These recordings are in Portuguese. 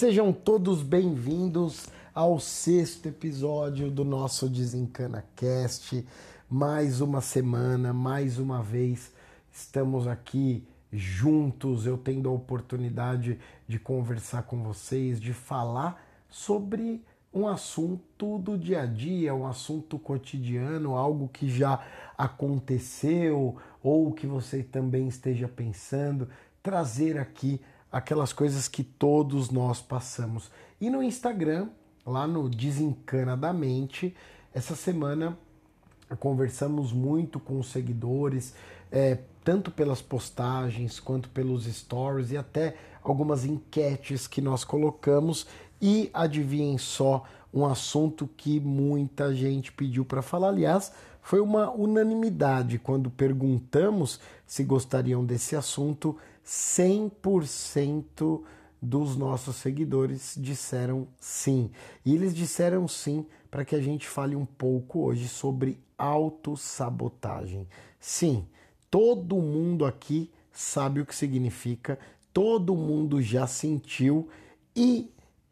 Sejam todos bem-vindos ao sexto episódio do nosso Desencana Cast. Mais uma semana, mais uma vez, estamos aqui juntos. Eu tendo a oportunidade de conversar com vocês, de falar sobre um assunto do dia a dia, um assunto cotidiano, algo que já aconteceu ou que você também esteja pensando, trazer aqui aquelas coisas que todos nós passamos. E no Instagram, lá no Desencana da Mente, essa semana conversamos muito com os seguidores, é, tanto pelas postagens quanto pelos stories e até algumas enquetes que nós colocamos. E adivinhem só, um assunto que muita gente pediu para falar. Aliás, foi uma unanimidade quando perguntamos se gostariam desse assunto. 100% dos nossos seguidores disseram sim. E eles disseram sim para que a gente fale um pouco hoje sobre autossabotagem. Sim, todo mundo aqui sabe o que significa, todo mundo já sentiu e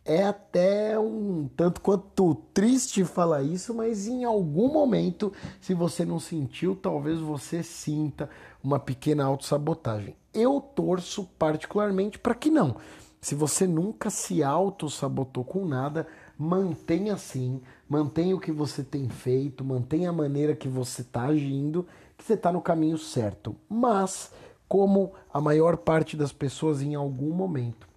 é até um tanto quanto triste falar isso, mas em algum momento, se você não sentiu, talvez você sinta uma pequena autossabotagem. Eu torço particularmente para que não. Se você nunca se auto-sabotou com nada, mantenha assim, mantenha o que você tem feito, mantenha a maneira que você está agindo, que você está no caminho certo. Mas, como a maior parte das pessoas em algum momento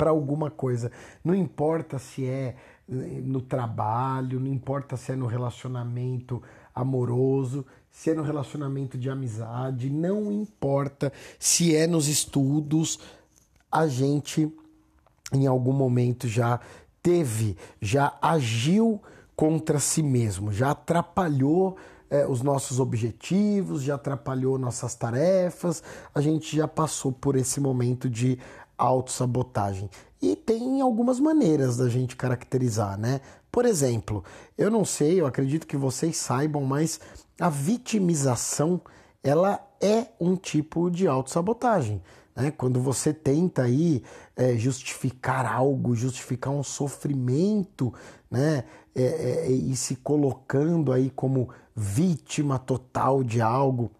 para alguma coisa. Não importa se é eh, no trabalho, não importa se é no relacionamento amoroso, se é no relacionamento de amizade, não importa se é nos estudos, a gente em algum momento já teve, já agiu contra si mesmo, já atrapalhou é, os nossos objetivos, já atrapalhou nossas tarefas, a gente já passou por esse momento de autossabotagem. E tem algumas maneiras da gente caracterizar, né? Por exemplo, eu não sei, eu acredito que vocês saibam, mas a vitimização ela é um tipo de autossabotagem. Né? Quando você tenta aí é, justificar algo, justificar um sofrimento, né? É, é, e se colocando aí como vítima total de algo,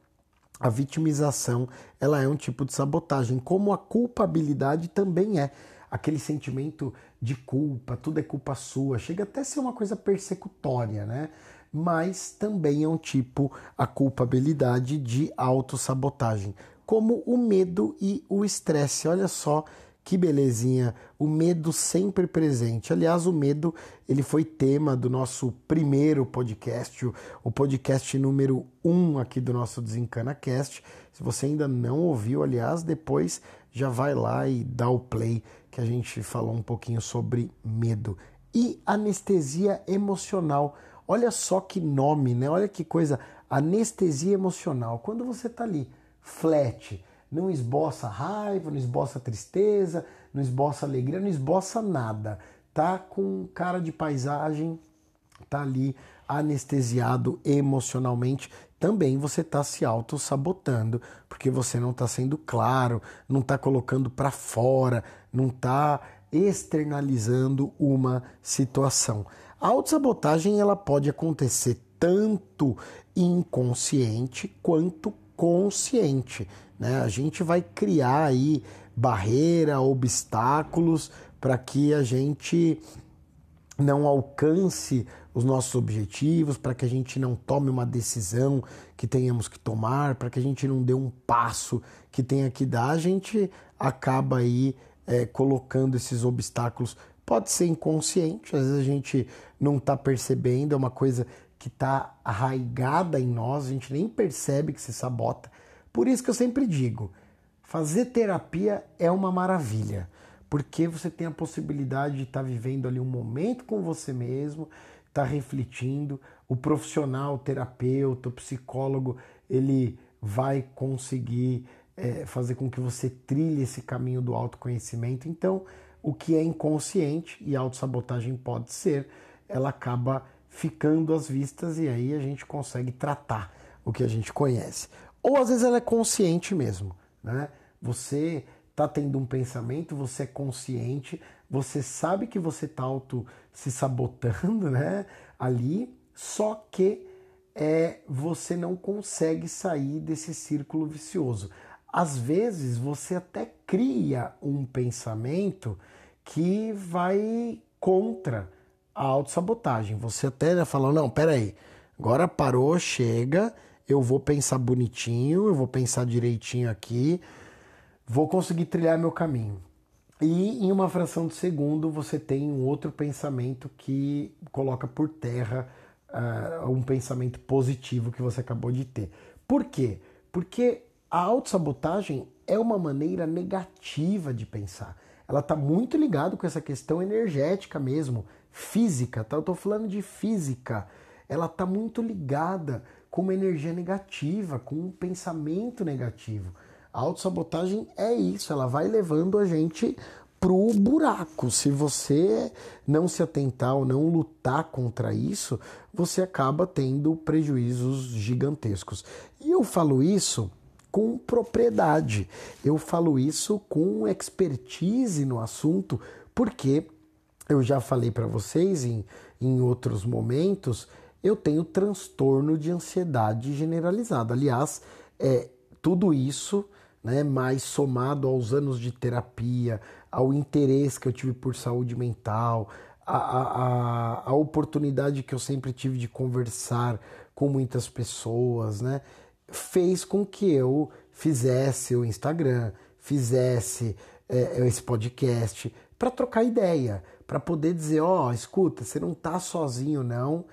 a vitimização ela é um tipo de sabotagem, como a culpabilidade também é. Aquele sentimento de culpa, tudo é culpa sua, chega até a ser uma coisa persecutória, né? Mas também é um tipo, a culpabilidade de autossabotagem, como o medo e o estresse. Olha só que belezinha, o medo sempre presente. Aliás, o medo ele foi tema do nosso primeiro podcast, o podcast número 1 um aqui do nosso DesencanaCast. Se você ainda não ouviu, aliás, depois já vai lá e dá o play que a gente falou um pouquinho sobre medo e anestesia emocional. Olha só que nome, né? Olha que coisa, anestesia emocional. Quando você tá ali flat, não esboça raiva, não esboça tristeza, não esboça alegria, não esboça nada. Tá com cara de paisagem, tá ali anestesiado emocionalmente, também você está se auto-sabotando, porque você não está sendo claro, não está colocando para fora, não está externalizando uma situação. A autossabotagem ela pode acontecer tanto inconsciente quanto consciente. Né? A gente vai criar aí barreira, obstáculos para que a gente não alcance os nossos objetivos, para que a gente não tome uma decisão que tenhamos que tomar, para que a gente não dê um passo que tenha que dar, a gente acaba aí é, colocando esses obstáculos. Pode ser inconsciente, às vezes a gente não está percebendo, é uma coisa que está arraigada em nós, a gente nem percebe que se sabota. Por isso que eu sempre digo, fazer terapia é uma maravilha, porque você tem a possibilidade de estar tá vivendo ali um momento com você mesmo, estar tá refletindo. O profissional, o terapeuta, o psicólogo, ele vai conseguir é, fazer com que você trilhe esse caminho do autoconhecimento. Então, o que é inconsciente e autossabotagem pode ser, ela acaba ficando às vistas e aí a gente consegue tratar o que a gente conhece. Ou às vezes ela é consciente mesmo, né? Você está tendo um pensamento, você é consciente, você sabe que você está auto se sabotando, né? Ali, só que é, você não consegue sair desse círculo vicioso. Às vezes você até cria um pensamento que vai contra a autossabotagem. Você até fala, não, peraí, agora parou, chega, eu vou pensar bonitinho, eu vou pensar direitinho aqui, vou conseguir trilhar meu caminho. E em uma fração de segundo você tem um outro pensamento que coloca por terra uh, um pensamento positivo que você acabou de ter. Por quê? Porque a autossabotagem é uma maneira negativa de pensar. Ela está muito ligada com essa questão energética mesmo, física, tá? Eu estou falando de física. Ela está muito ligada com uma energia negativa, com um pensamento negativo. A autossabotagem é isso, ela vai levando a gente pro buraco. Se você não se atentar ou não lutar contra isso, você acaba tendo prejuízos gigantescos. E eu falo isso com propriedade. Eu falo isso com expertise no assunto, porque eu já falei para vocês em, em outros momentos, eu tenho transtorno de ansiedade generalizada. Aliás, é, tudo isso, né, mais somado aos anos de terapia, ao interesse que eu tive por saúde mental, a, a, a oportunidade que eu sempre tive de conversar com muitas pessoas, né, fez com que eu fizesse o Instagram, fizesse é, esse podcast para trocar ideia, para poder dizer, ó, oh, escuta, você não tá sozinho não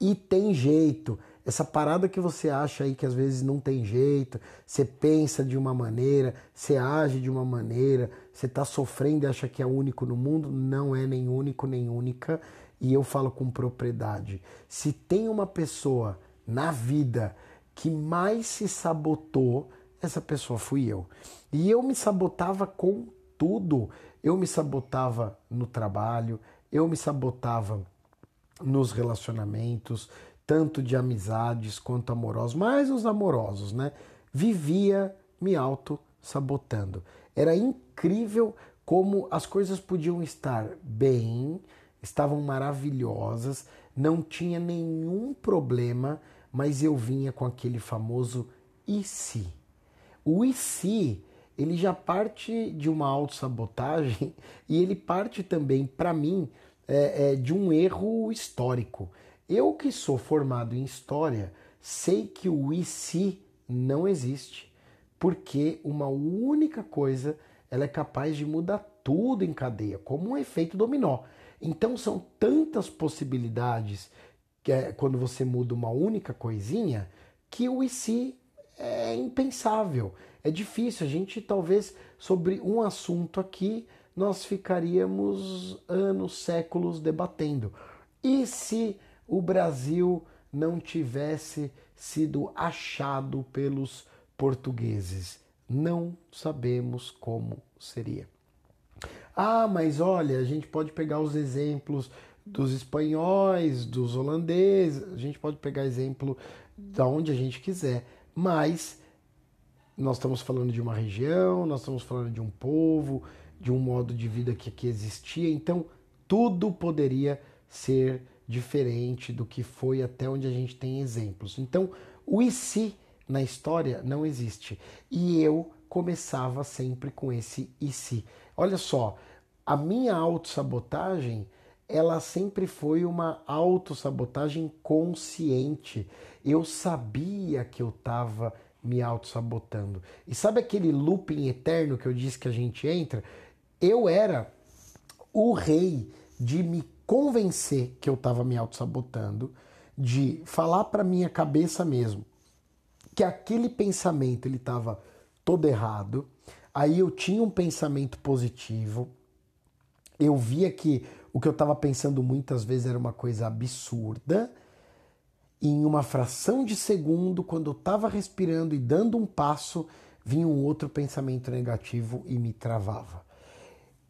e tem jeito. Essa parada que você acha aí que às vezes não tem jeito, você pensa de uma maneira, você age de uma maneira, você está sofrendo e acha que é único no mundo, não é nem único nem única. E eu falo com propriedade. Se tem uma pessoa na vida que mais se sabotou, essa pessoa fui eu. E eu me sabotava com tudo. Eu me sabotava no trabalho, eu me sabotava nos relacionamentos, tanto de amizades quanto amorosos, mais os amorosos, né? Vivia me auto-sabotando. Era incrível como as coisas podiam estar bem, estavam maravilhosas, não tinha nenhum problema, mas eu vinha com aquele famoso e se. O e se, ele já parte de uma autossabotagem e ele parte também, para mim, é, é, de um erro histórico. Eu que sou formado em história, sei que o e se não existe, porque uma única coisa ela é capaz de mudar tudo em cadeia, como um efeito dominó. Então são tantas possibilidades que é, quando você muda uma única coisinha que o e se é impensável. É difícil. A gente talvez sobre um assunto aqui nós ficaríamos anos, séculos debatendo. E se o Brasil não tivesse sido achado pelos portugueses. Não sabemos como seria. Ah, mas olha, a gente pode pegar os exemplos dos espanhóis, dos holandeses, a gente pode pegar exemplo da onde a gente quiser, mas nós estamos falando de uma região, nós estamos falando de um povo, de um modo de vida que aqui existia, então tudo poderia ser diferente do que foi até onde a gente tem exemplos. Então, o e se na história não existe. E eu começava sempre com esse e se. Olha só, a minha autossabotagem, ela sempre foi uma autossabotagem consciente. Eu sabia que eu estava me autossabotando. E sabe aquele looping eterno que eu disse que a gente entra? Eu era o rei de me convencer que eu estava me auto-sabotando, de falar para minha cabeça mesmo que aquele pensamento ele estava todo errado. Aí eu tinha um pensamento positivo. Eu via que o que eu estava pensando muitas vezes era uma coisa absurda. E em uma fração de segundo, quando eu estava respirando e dando um passo, vinha um outro pensamento negativo e me travava.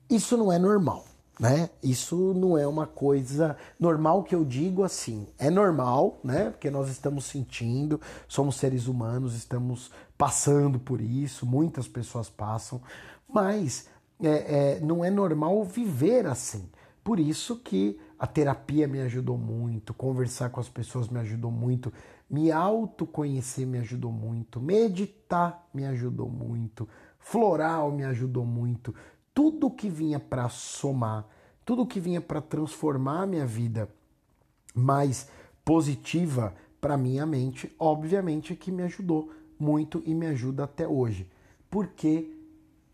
Isso não é normal né? Isso não é uma coisa normal que eu digo assim. É normal, né? Porque nós estamos sentindo, somos seres humanos, estamos passando por isso, muitas pessoas passam, mas é, é, não é normal viver assim. Por isso que a terapia me ajudou muito, conversar com as pessoas me ajudou muito, me autoconhecer me ajudou muito, meditar me ajudou muito, floral me ajudou muito. Tudo que vinha para somar, tudo que vinha para transformar a minha vida mais positiva para minha mente, obviamente que me ajudou muito e me ajuda até hoje. Porque,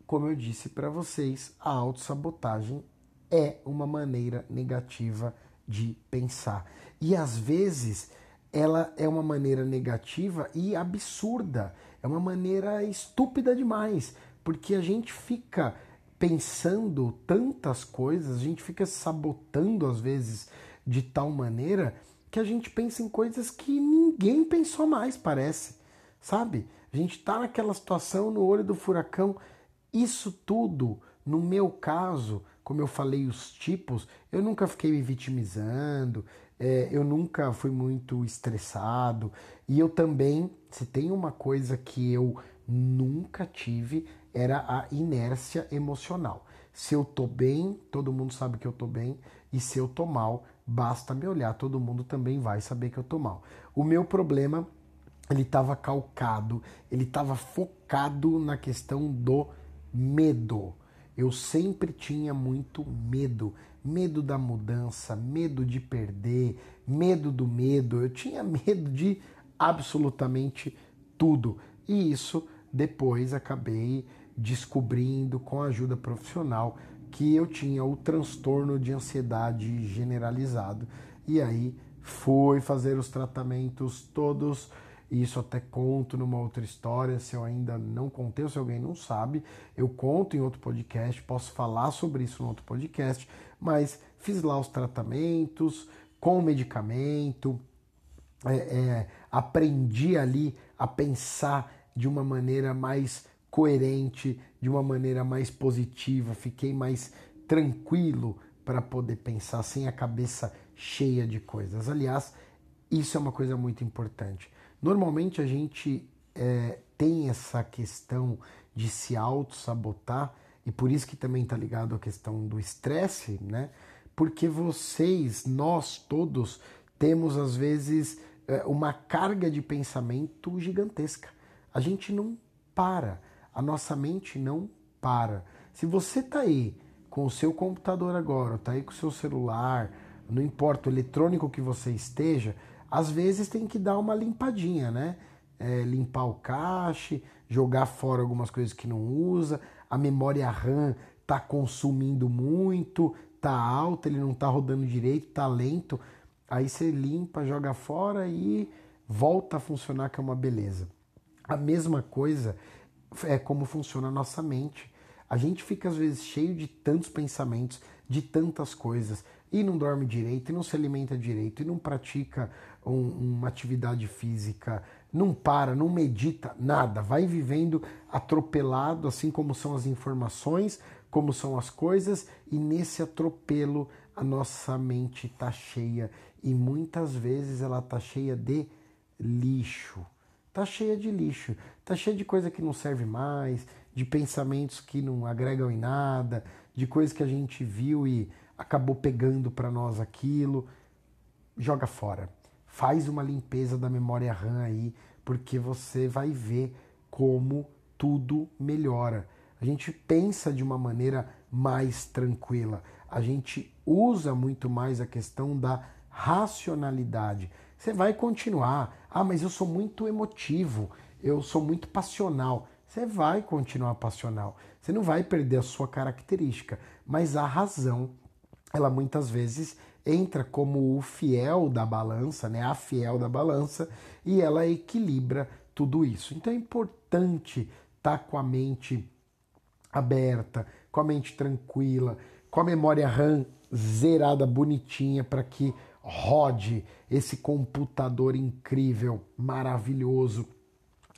como eu disse para vocês, a autossabotagem é uma maneira negativa de pensar. E às vezes ela é uma maneira negativa e absurda, é uma maneira estúpida demais, porque a gente fica pensando tantas coisas, a gente fica sabotando às vezes de tal maneira que a gente pensa em coisas que ninguém pensou mais, parece. Sabe? A gente está naquela situação no olho do furacão. Isso tudo, no meu caso, como eu falei, os tipos, eu nunca fiquei me vitimizando, é, eu nunca fui muito estressado. E eu também, se tem uma coisa que eu nunca tive, era a inércia emocional. Se eu tô bem, todo mundo sabe que eu tô bem, e se eu tô mal, basta me olhar, todo mundo também vai saber que eu tô mal. O meu problema, ele estava calcado, ele estava focado na questão do medo. Eu sempre tinha muito medo, medo da mudança, medo de perder, medo do medo. Eu tinha medo de absolutamente tudo. E isso depois acabei descobrindo com a ajuda profissional que eu tinha o transtorno de ansiedade generalizado. E aí fui fazer os tratamentos todos. Isso até conto numa outra história, se eu ainda não contei ou se alguém não sabe, eu conto em outro podcast, posso falar sobre isso no outro podcast, mas fiz lá os tratamentos com medicamento, é, é, aprendi ali a pensar de uma maneira mais coerente, de uma maneira mais positiva, fiquei mais tranquilo para poder pensar sem a cabeça cheia de coisas. Aliás, isso é uma coisa muito importante. Normalmente a gente é, tem essa questão de se auto-sabotar, e por isso que também está ligado à questão do estresse, né? Porque vocês, nós todos, temos às vezes é, uma carga de pensamento gigantesca. A gente não para. A nossa mente não para. Se você está aí com o seu computador agora, está aí com o seu celular, não importa o eletrônico que você esteja, às vezes tem que dar uma limpadinha, né? É, limpar o cache, jogar fora algumas coisas que não usa, a memória RAM está consumindo muito, tá alta, ele não está rodando direito, tá lento. Aí você limpa, joga fora e volta a funcionar, que é uma beleza. A mesma coisa é como funciona a nossa mente. A gente fica às vezes cheio de tantos pensamentos, de tantas coisas, e não dorme direito, e não se alimenta direito, e não pratica um, uma atividade física, não para, não medita, nada. Vai vivendo atropelado, assim como são as informações, como são as coisas, e nesse atropelo a nossa mente está cheia, e muitas vezes ela está cheia de lixo. Tá cheia de lixo, tá cheia de coisa que não serve mais, de pensamentos que não agregam em nada, de coisas que a gente viu e acabou pegando para nós aquilo. Joga fora. Faz uma limpeza da memória RAM aí, porque você vai ver como tudo melhora. A gente pensa de uma maneira mais tranquila. A gente usa muito mais a questão da racionalidade. Você vai continuar. Ah, mas eu sou muito emotivo, eu sou muito passional. Você vai continuar passional. Você não vai perder a sua característica, mas a razão, ela muitas vezes entra como o fiel da balança, né? A fiel da balança, e ela equilibra tudo isso. Então é importante estar tá com a mente aberta, com a mente tranquila, com a memória RAM zerada bonitinha para que rode esse computador incrível, maravilhoso,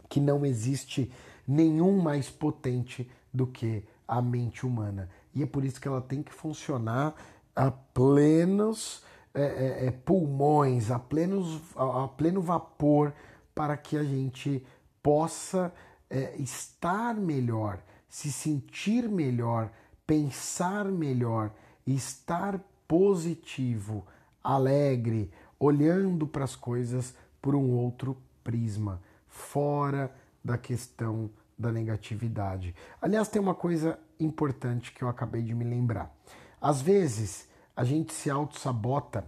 que não existe nenhum mais potente do que a mente humana. E é por isso que ela tem que funcionar a plenos é, é, é pulmões, a, plenos, a, a, pleno vapor, para que a gente possa é, estar melhor. se sentir melhor, pensar melhor, estar positivo, alegre, olhando para as coisas por um outro prisma, fora da questão da negatividade. Aliás, tem uma coisa importante que eu acabei de me lembrar. Às vezes, a gente se auto-sabota.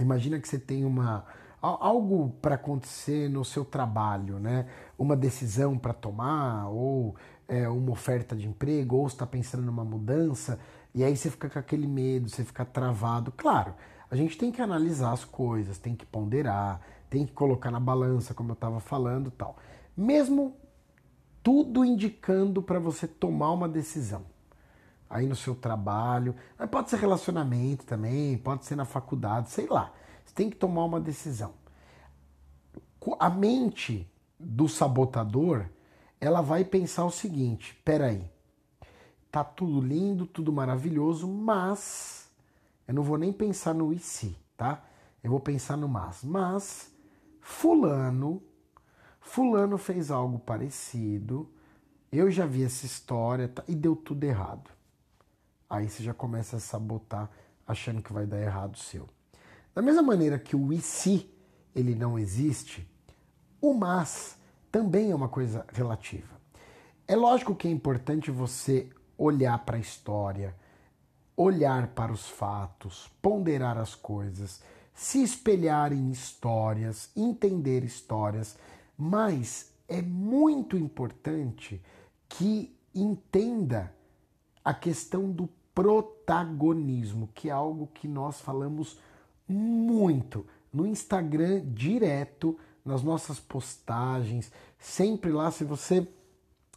Imagina que você tem uma algo para acontecer no seu trabalho, né? Uma decisão para tomar, ou é, uma oferta de emprego, ou está pensando numa mudança, e aí você fica com aquele medo, você fica travado. Claro, a gente tem que analisar as coisas, tem que ponderar, tem que colocar na balança, como eu estava falando, tal. Mesmo tudo indicando para você tomar uma decisão. Aí no seu trabalho, pode ser relacionamento também, pode ser na faculdade, sei lá. Você tem que tomar uma decisão. A mente do sabotador, ela vai pensar o seguinte: peraí, tá tudo lindo, tudo maravilhoso, mas eu não vou nem pensar no e se, tá? Eu vou pensar no mas. Mas fulano, fulano fez algo parecido, eu já vi essa história tá, e deu tudo errado. Aí você já começa a sabotar achando que vai dar errado o seu. Da mesma maneira que o e se ele não existe, o mas também é uma coisa relativa. É lógico que é importante você olhar para a história, olhar para os fatos, ponderar as coisas, se espelhar em histórias, entender histórias, mas é muito importante que entenda a questão do protagonismo, que é algo que nós falamos muito no Instagram direto, nas nossas postagens, sempre lá, se você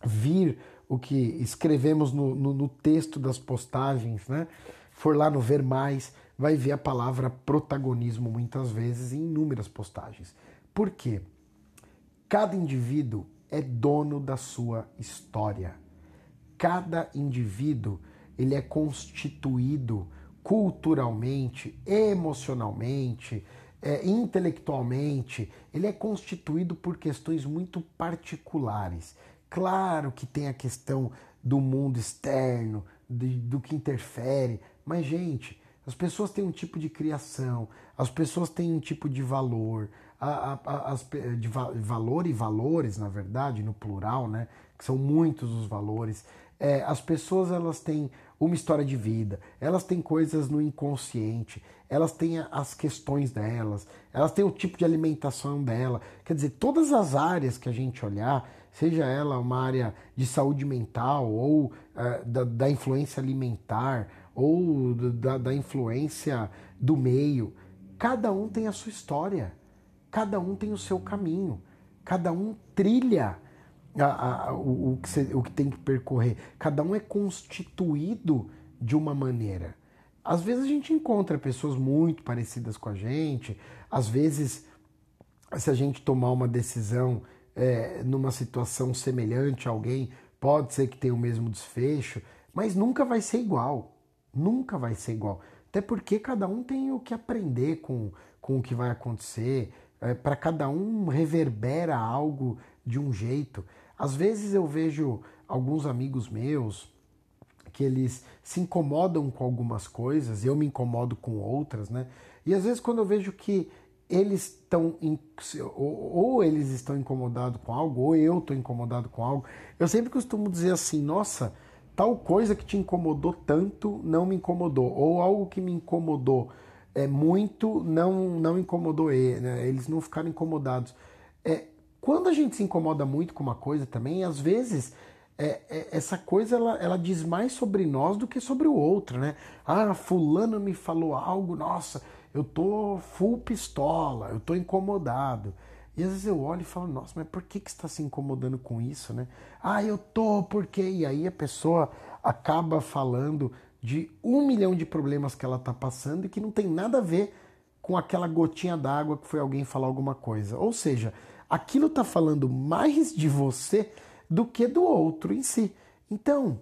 vir o que escrevemos no, no, no texto das postagens, né? For lá no Ver Mais, vai ver a palavra protagonismo muitas vezes em inúmeras postagens. Por quê? Cada indivíduo é dono da sua história. Cada indivíduo ele é constituído culturalmente, emocionalmente, é, intelectualmente, ele é constituído por questões muito particulares. Claro que tem a questão do mundo externo, de, do que interfere, mas, gente, as pessoas têm um tipo de criação, as pessoas têm um tipo de valor, a, a, as, de valor e valores, na verdade, no plural, né? Que são muitos os valores. É, as pessoas elas têm uma história de vida, elas têm coisas no inconsciente, elas têm as questões delas, elas têm o tipo de alimentação dela. Quer dizer, todas as áreas que a gente olhar, seja ela uma área de saúde mental ou uh, da, da, influência alimentar ou da, da influência do meio, cada um tem a sua história, cada um tem o seu caminho, cada um trilha a, a, o, o, que o que tem que percorrer. Cada um é constituído de uma maneira. Às vezes a gente encontra pessoas muito parecidas com a gente, às vezes, se a gente tomar uma decisão é, numa situação semelhante a alguém, pode ser que tenha o mesmo desfecho, mas nunca vai ser igual. Nunca vai ser igual. Até porque cada um tem o que aprender com, com o que vai acontecer. É, Para cada um reverbera algo de um jeito. Às vezes eu vejo alguns amigos meus que eles se incomodam com algumas coisas, eu me incomodo com outras, né? E às vezes quando eu vejo que eles estão ou eles estão incomodados com algo, ou eu estou incomodado com algo, eu sempre costumo dizer assim, nossa, tal coisa que te incomodou tanto não me incomodou, ou algo que me incomodou é muito não não incomodou ele, né? eles não ficaram incomodados. É, quando a gente se incomoda muito com uma coisa também, às vezes é, é, essa coisa ela, ela diz mais sobre nós do que sobre o outro, né? Ah, fulano me falou algo, nossa, eu tô full pistola, eu tô incomodado. E às vezes eu olho e falo, nossa, mas por que, que você está se incomodando com isso, né? Ah, eu tô, porque E aí a pessoa acaba falando de um milhão de problemas que ela está passando e que não tem nada a ver com aquela gotinha d'água que foi alguém falar alguma coisa. Ou seja, aquilo está falando mais de você do que do outro em si. Então,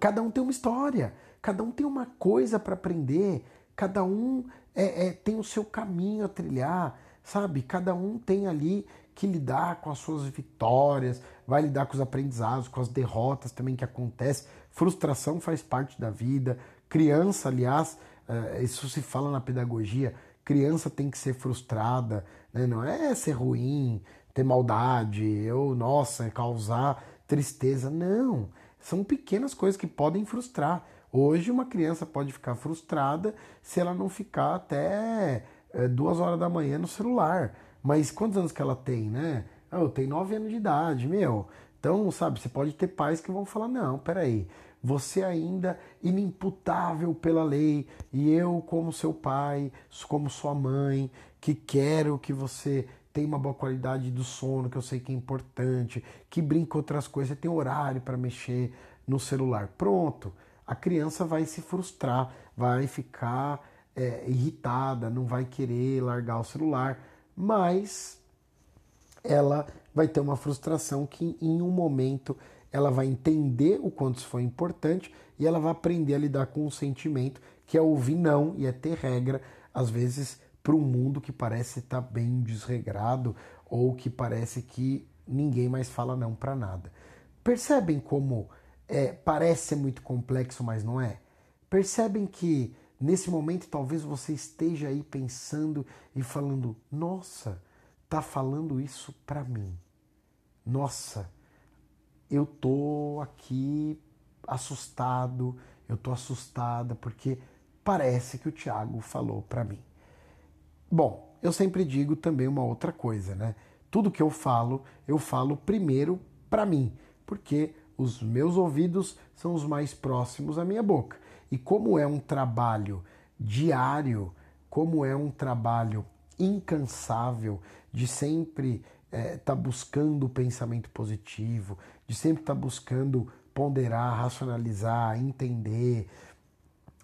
cada um tem uma história, cada um tem uma coisa para aprender, cada um é, é, tem o seu caminho a trilhar, sabe? Cada um tem ali que lidar com as suas vitórias, vai lidar com os aprendizados, com as derrotas também que acontecem. Frustração faz parte da vida. Criança, aliás, eh, isso se fala na pedagogia, criança tem que ser frustrada, né? não é ser ruim, ter maldade, ou, nossa, causar tristeza. Não, são pequenas coisas que podem frustrar. Hoje uma criança pode ficar frustrada se ela não ficar até é, duas horas da manhã no celular. Mas quantos anos que ela tem, né? Ah, eu tenho nove anos de idade, meu. Então, sabe, você pode ter pais que vão falar, não, peraí, você ainda inimputável pela lei e eu como seu pai, como sua mãe, que quero que você tenha uma boa qualidade do sono, que eu sei que é importante, que brinca outras coisas, tem horário para mexer no celular. Pronto a criança vai se frustrar, vai ficar é, irritada, não vai querer largar o celular, mas ela vai ter uma frustração que em um momento ela vai entender o quanto isso foi importante e ela vai aprender a lidar com o sentimento que é ouvir não e é ter regra, às vezes para um mundo que parece estar tá bem desregrado ou que parece que ninguém mais fala não para nada. Percebem como é, parece muito complexo, mas não é? Percebem que nesse momento talvez você esteja aí pensando e falando: nossa, tá falando isso para mim. Nossa, eu tô aqui assustado, eu tô assustada porque parece que o Tiago falou para mim. Bom, eu sempre digo também uma outra coisa, né? Tudo que eu falo, eu falo primeiro para mim, porque os meus ouvidos são os mais próximos à minha boca. E como é um trabalho diário, como é um trabalho incansável de sempre estar é, tá buscando o pensamento positivo, de sempre estar tá buscando ponderar, racionalizar, entender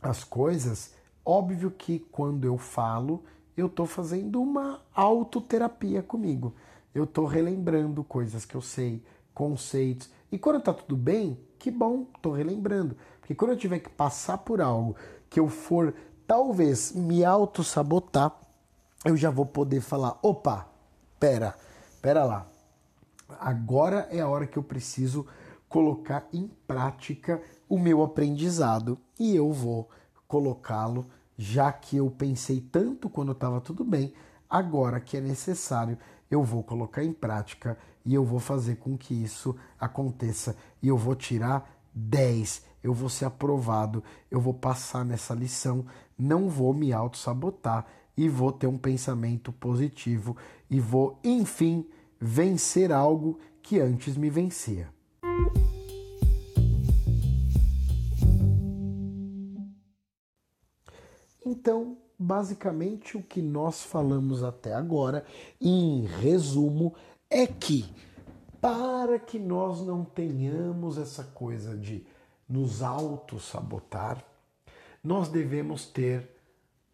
as coisas, óbvio que quando eu falo, eu estou fazendo uma autoterapia comigo. Eu estou relembrando coisas que eu sei, conceitos. E quando está tudo bem, que bom, estou relembrando. Porque quando eu tiver que passar por algo que eu for talvez me auto-sabotar, eu já vou poder falar: opa, pera, pera lá. Agora é a hora que eu preciso colocar em prática o meu aprendizado e eu vou colocá-lo, já que eu pensei tanto quando estava tudo bem, agora que é necessário, eu vou colocar em prática e eu vou fazer com que isso aconteça e eu vou tirar 10, eu vou ser aprovado, eu vou passar nessa lição, não vou me auto-sabotar e vou ter um pensamento positivo e vou, enfim, vencer algo que antes me vencia. Então, basicamente o que nós falamos até agora, em resumo, é que para que nós não tenhamos essa coisa de nos auto-sabotar, nós devemos ter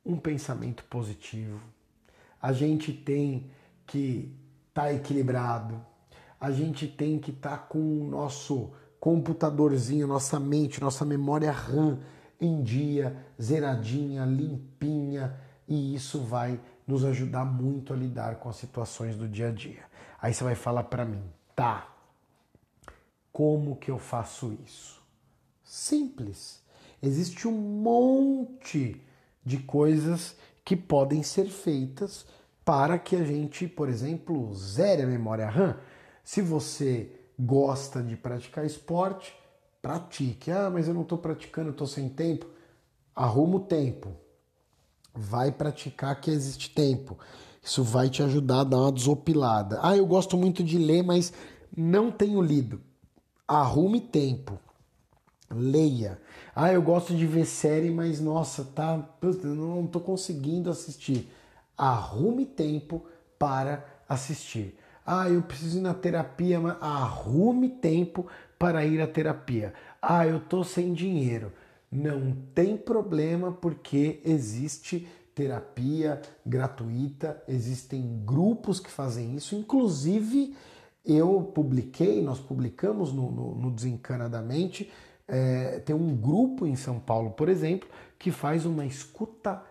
um pensamento positivo. A gente tem que estar tá equilibrado, a gente tem que estar tá com o nosso computadorzinho, nossa mente, nossa memória RAM em dia, zeradinha, limpinha, e isso vai nos ajudar muito a lidar com as situações do dia a dia. Aí você vai falar para mim, tá? Como que eu faço isso? Simples. Existe um monte de coisas que podem ser feitas para que a gente, por exemplo, zere a memória RAM. Se você gosta de praticar esporte, pratique. Ah, mas eu não estou praticando, estou sem tempo. Arruma o tempo. Vai praticar que existe tempo. Isso vai te ajudar a dar uma desopilada. Ah, eu gosto muito de ler, mas não tenho lido. Arrume tempo. Leia. Ah, eu gosto de ver série, mas nossa, tá, não estou conseguindo assistir. Arrume tempo para assistir. Ah, eu preciso ir na terapia, mas arrume tempo para ir à terapia. Ah, eu tô sem dinheiro. Não tem problema porque existe terapia gratuita, existem grupos que fazem isso. Inclusive, eu publiquei, nós publicamos no, no, no Desencanadamente, é, tem um grupo em São Paulo, por exemplo, que faz uma escuta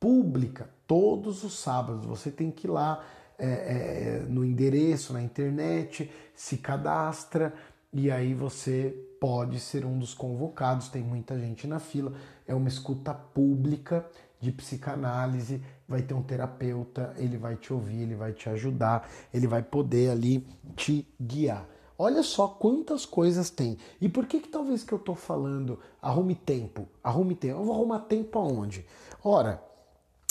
pública todos os sábados. Você tem que ir lá é, é, no endereço, na internet, se cadastra e aí você pode ser um dos convocados. Tem muita gente na fila. É uma escuta pública de psicanálise. Vai ter um terapeuta, ele vai te ouvir, ele vai te ajudar, ele vai poder ali te guiar. Olha só quantas coisas tem. E por que que talvez que eu estou falando arrume tempo? Arrume tempo. Eu vou arrumar tempo aonde? Ora,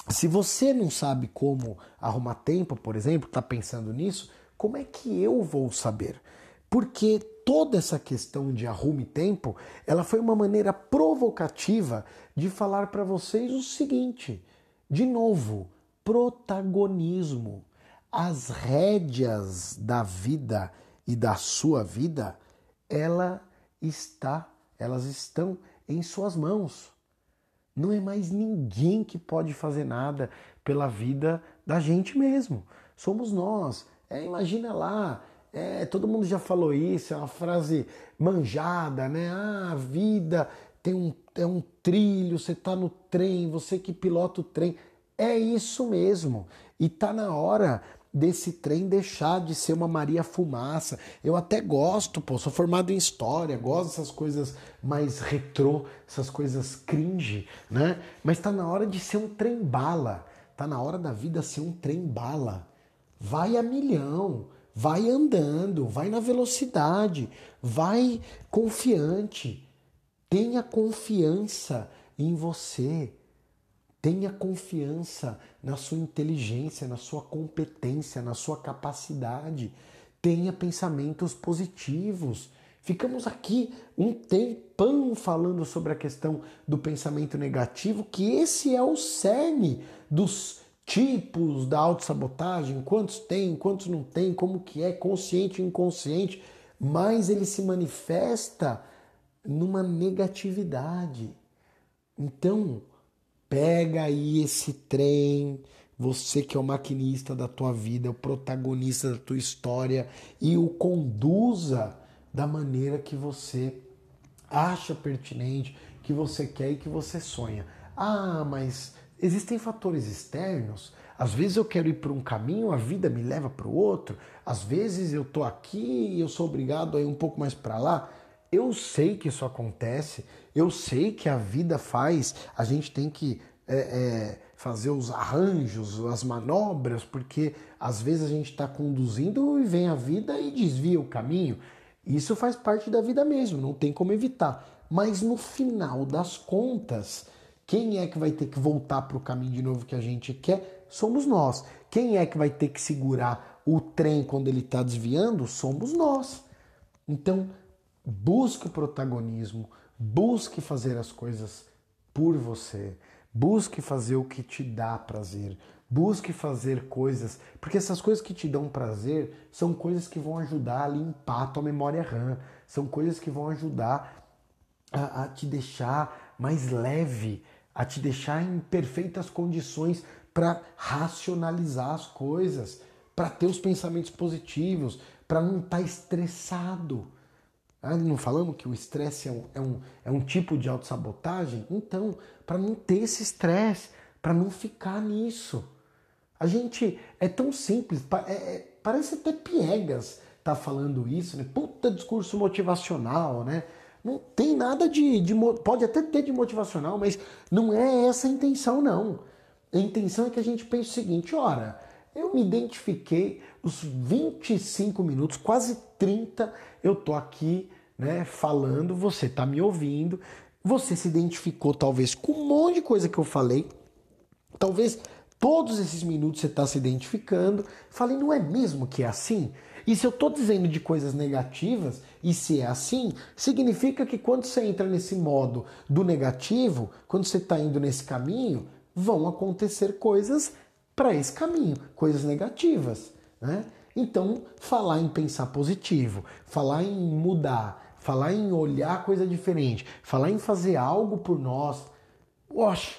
se você não sabe como arrumar tempo, por exemplo, está pensando nisso, como é que eu vou saber? Porque toda essa questão de arrume tempo, ela foi uma maneira provocativa de falar para vocês o seguinte: de novo, protagonismo. As rédeas da vida e da sua vida, ela está, elas estão em suas mãos. Não é mais ninguém que pode fazer nada pela vida da gente mesmo. Somos nós. É, imagina lá, é, todo mundo já falou isso, é uma frase manjada, né? Ah, a vida tem um, é um trilho, você está no trem, você que pilota o trem. É isso mesmo. E tá na hora desse trem deixar de ser uma Maria Fumaça. Eu até gosto, pô, sou formado em história, gosto dessas coisas mais retrô, essas coisas cringe, né? Mas tá na hora de ser um trem bala. Tá na hora da vida ser um trem bala. Vai a milhão, vai andando, vai na velocidade, vai confiante. Tenha confiança em você. Tenha confiança na sua inteligência, na sua competência, na sua capacidade. Tenha pensamentos positivos. Ficamos aqui um tempão falando sobre a questão do pensamento negativo, que esse é o cerne dos tipos da autossabotagem, quantos tem, quantos não tem, como que é, consciente inconsciente, mas ele se manifesta numa negatividade. Então, Pega aí esse trem, você que é o maquinista da tua vida, o protagonista da tua história e o conduza da maneira que você acha pertinente, que você quer e que você sonha. Ah, mas existem fatores externos. Às vezes eu quero ir por um caminho, a vida me leva para o outro. Às vezes eu tô aqui e eu sou obrigado a ir um pouco mais para lá. Eu sei que isso acontece, eu sei que a vida faz, a gente tem que é, é, fazer os arranjos, as manobras, porque às vezes a gente está conduzindo e vem a vida e desvia o caminho. Isso faz parte da vida mesmo, não tem como evitar. Mas no final das contas, quem é que vai ter que voltar para o caminho de novo que a gente quer? Somos nós. Quem é que vai ter que segurar o trem quando ele está desviando? Somos nós. Então, Busque o protagonismo, busque fazer as coisas por você, busque fazer o que te dá prazer, busque fazer coisas, porque essas coisas que te dão prazer são coisas que vão ajudar a limpar a tua memória RAM, são coisas que vão ajudar a, a te deixar mais leve, a te deixar em perfeitas condições para racionalizar as coisas, para ter os pensamentos positivos, para não estar tá estressado. Ah, não falamos que o estresse é um, é, um, é um tipo de autossabotagem? Então, para não ter esse estresse, para não ficar nisso. A gente é tão simples, é, é, parece até piegas tá falando isso, né? Puta discurso motivacional, né? Não tem nada de, de. Pode até ter de motivacional, mas não é essa a intenção, não. A intenção é que a gente pense o seguinte: ora, eu me identifiquei os 25 minutos, quase 30, eu tô aqui, né, falando, você tá me ouvindo, você se identificou talvez com um monte de coisa que eu falei, talvez todos esses minutos você está se identificando. Falei, não é mesmo que é assim? E se eu estou dizendo de coisas negativas, e se é assim, significa que quando você entra nesse modo do negativo, quando você está indo nesse caminho, vão acontecer coisas para esse caminho, coisas negativas. Né? Então, falar em pensar positivo, falar em mudar, falar em olhar coisa diferente, falar em fazer algo por nós, oxe,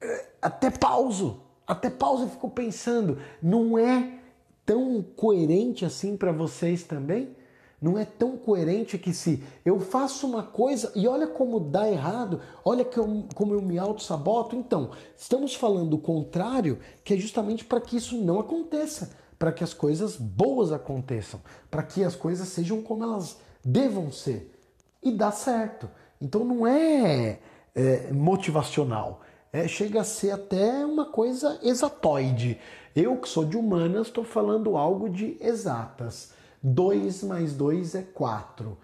é, até pauso, até pauso e fico pensando, não é tão coerente assim para vocês também? Não é tão coerente que se eu faço uma coisa e olha como dá errado, olha eu, como eu me auto-saboto. Então, estamos falando o contrário, que é justamente para que isso não aconteça, para que as coisas boas aconteçam, para que as coisas sejam como elas devam ser. E dá certo. Então não é, é motivacional. É, chega a ser até uma coisa exatoide. Eu que sou de humanas estou falando algo de exatas. 2 mais 2 é 4.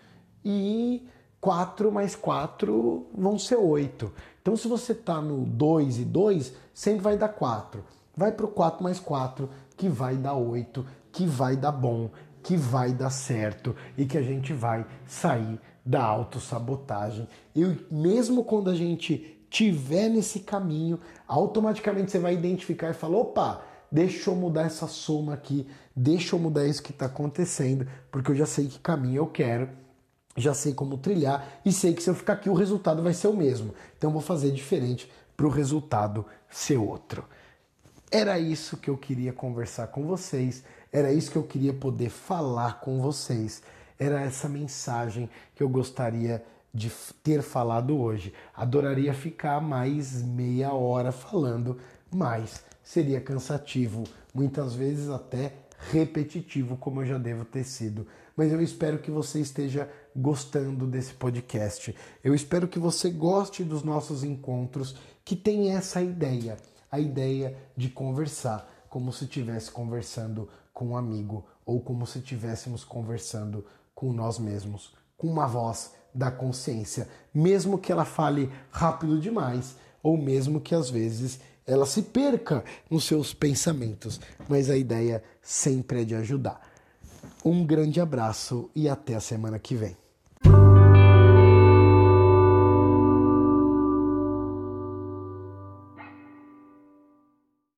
E 4 mais 4 vão ser 8. Então, se você está no 2 e 2, sempre vai dar 4. Vai para o 4 mais 4, que vai dar 8, que vai dar bom, que vai dar certo e que a gente vai sair da autossabotagem. E mesmo quando a gente tiver nesse caminho, automaticamente você vai identificar e falar: opa, deixa eu mudar essa soma aqui, deixa eu mudar isso que está acontecendo, porque eu já sei que caminho eu quero, já sei como trilhar e sei que se eu ficar aqui o resultado vai ser o mesmo. Então vou fazer diferente para o resultado ser outro. Era isso que eu queria conversar com vocês, era isso que eu queria poder falar com vocês, era essa mensagem que eu gostaria de ter falado hoje. Adoraria ficar mais meia hora falando, mas seria cansativo, muitas vezes até repetitivo, como eu já devo ter sido. Mas eu espero que você esteja gostando desse podcast. Eu espero que você goste dos nossos encontros, que tem essa ideia, a ideia de conversar como se estivesse conversando com um amigo ou como se estivéssemos conversando com nós mesmos, com uma voz da consciência, mesmo que ela fale rápido demais ou mesmo que às vezes ela se perca nos seus pensamentos, mas a ideia sempre é de ajudar. Um grande abraço e até a semana que vem.